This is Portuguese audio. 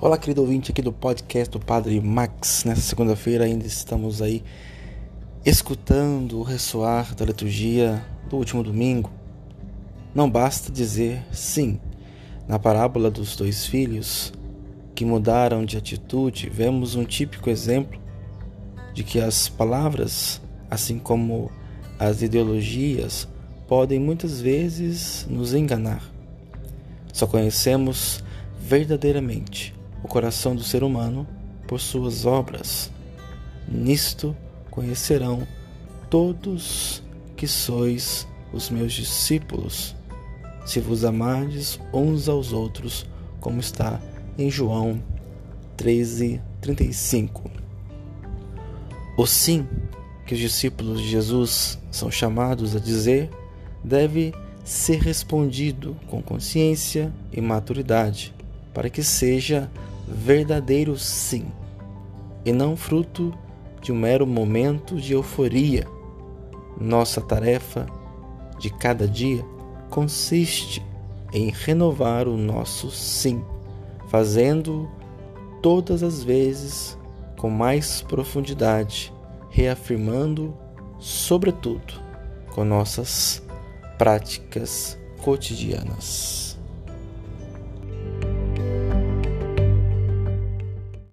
Olá, querido ouvinte aqui do podcast do Padre Max. Nessa segunda-feira ainda estamos aí escutando o ressoar da liturgia do último domingo. Não basta dizer sim. Na parábola dos dois filhos que mudaram de atitude, vemos um típico exemplo de que as palavras, assim como as ideologias, podem muitas vezes nos enganar. Só conhecemos verdadeiramente o coração do ser humano por suas obras. Nisto conhecerão todos que sois os meus discípulos, se vos amardes uns aos outros, como está em João 13:35. O sim que os discípulos de Jesus são chamados a dizer deve ser respondido com consciência e maturidade, para que seja verdadeiro sim, e não fruto de um mero momento de euforia. Nossa tarefa de cada dia consiste em renovar o nosso sim, fazendo todas as vezes com mais profundidade, reafirmando, sobretudo, com nossas práticas cotidianas.